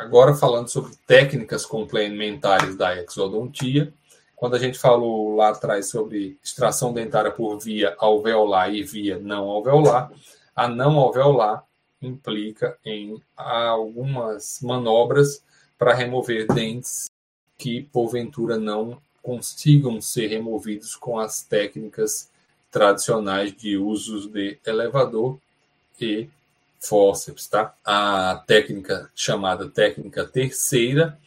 Agora falando sobre técnicas complementares da exodontia, quando a gente falou lá atrás sobre extração dentária por via alveolar e via não alveolar, a não alveolar implica em algumas manobras para remover dentes que porventura não consigam ser removidos com as técnicas tradicionais de usos de elevador e fórceps, tá? A técnica chamada técnica terceira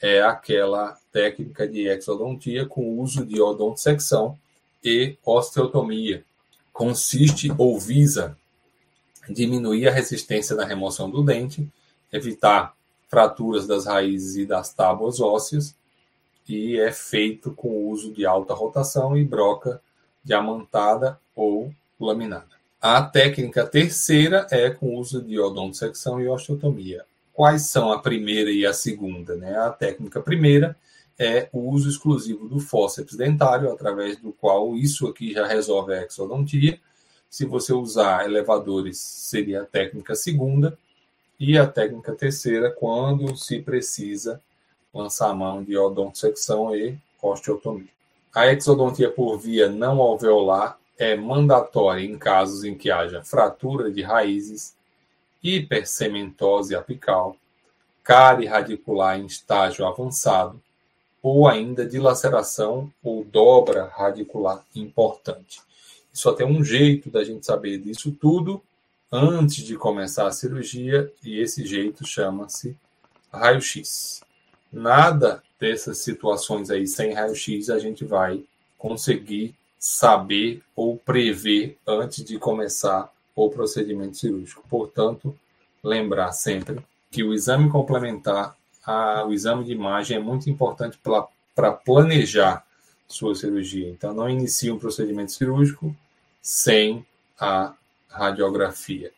é aquela técnica de exodontia com uso de odontosecção e osteotomia. Consiste ou visa diminuir a resistência da remoção do dente, evitar fraturas das raízes e das tábuas ósseas, e é feito com o uso de alta rotação e broca diamantada ou laminada. A técnica terceira é com o uso de odontosecção e osteotomia. Quais são a primeira e a segunda? Né? A técnica primeira é o uso exclusivo do fórceps dentário, através do qual isso aqui já resolve a exodontia. Se você usar elevadores, seria a técnica segunda. E a técnica terceira, quando se precisa lançar a mão de odontosecção e osteotomia. A exodontia por via não alveolar é mandatória em casos em que haja fratura de raízes, hipercementose apical, cárie radicular em estágio avançado ou ainda dilaceração ou dobra radicular importante. Só tem um jeito da gente saber disso tudo antes de começar a cirurgia, e esse jeito chama-se raio-x. Nada dessas situações aí sem raio-x a gente vai conseguir saber ou prever antes de começar o procedimento cirúrgico. Portanto, lembrar sempre que o exame complementar, a, o exame de imagem é muito importante para planejar sua cirurgia. Então, não inicie um procedimento cirúrgico sem a radiografia.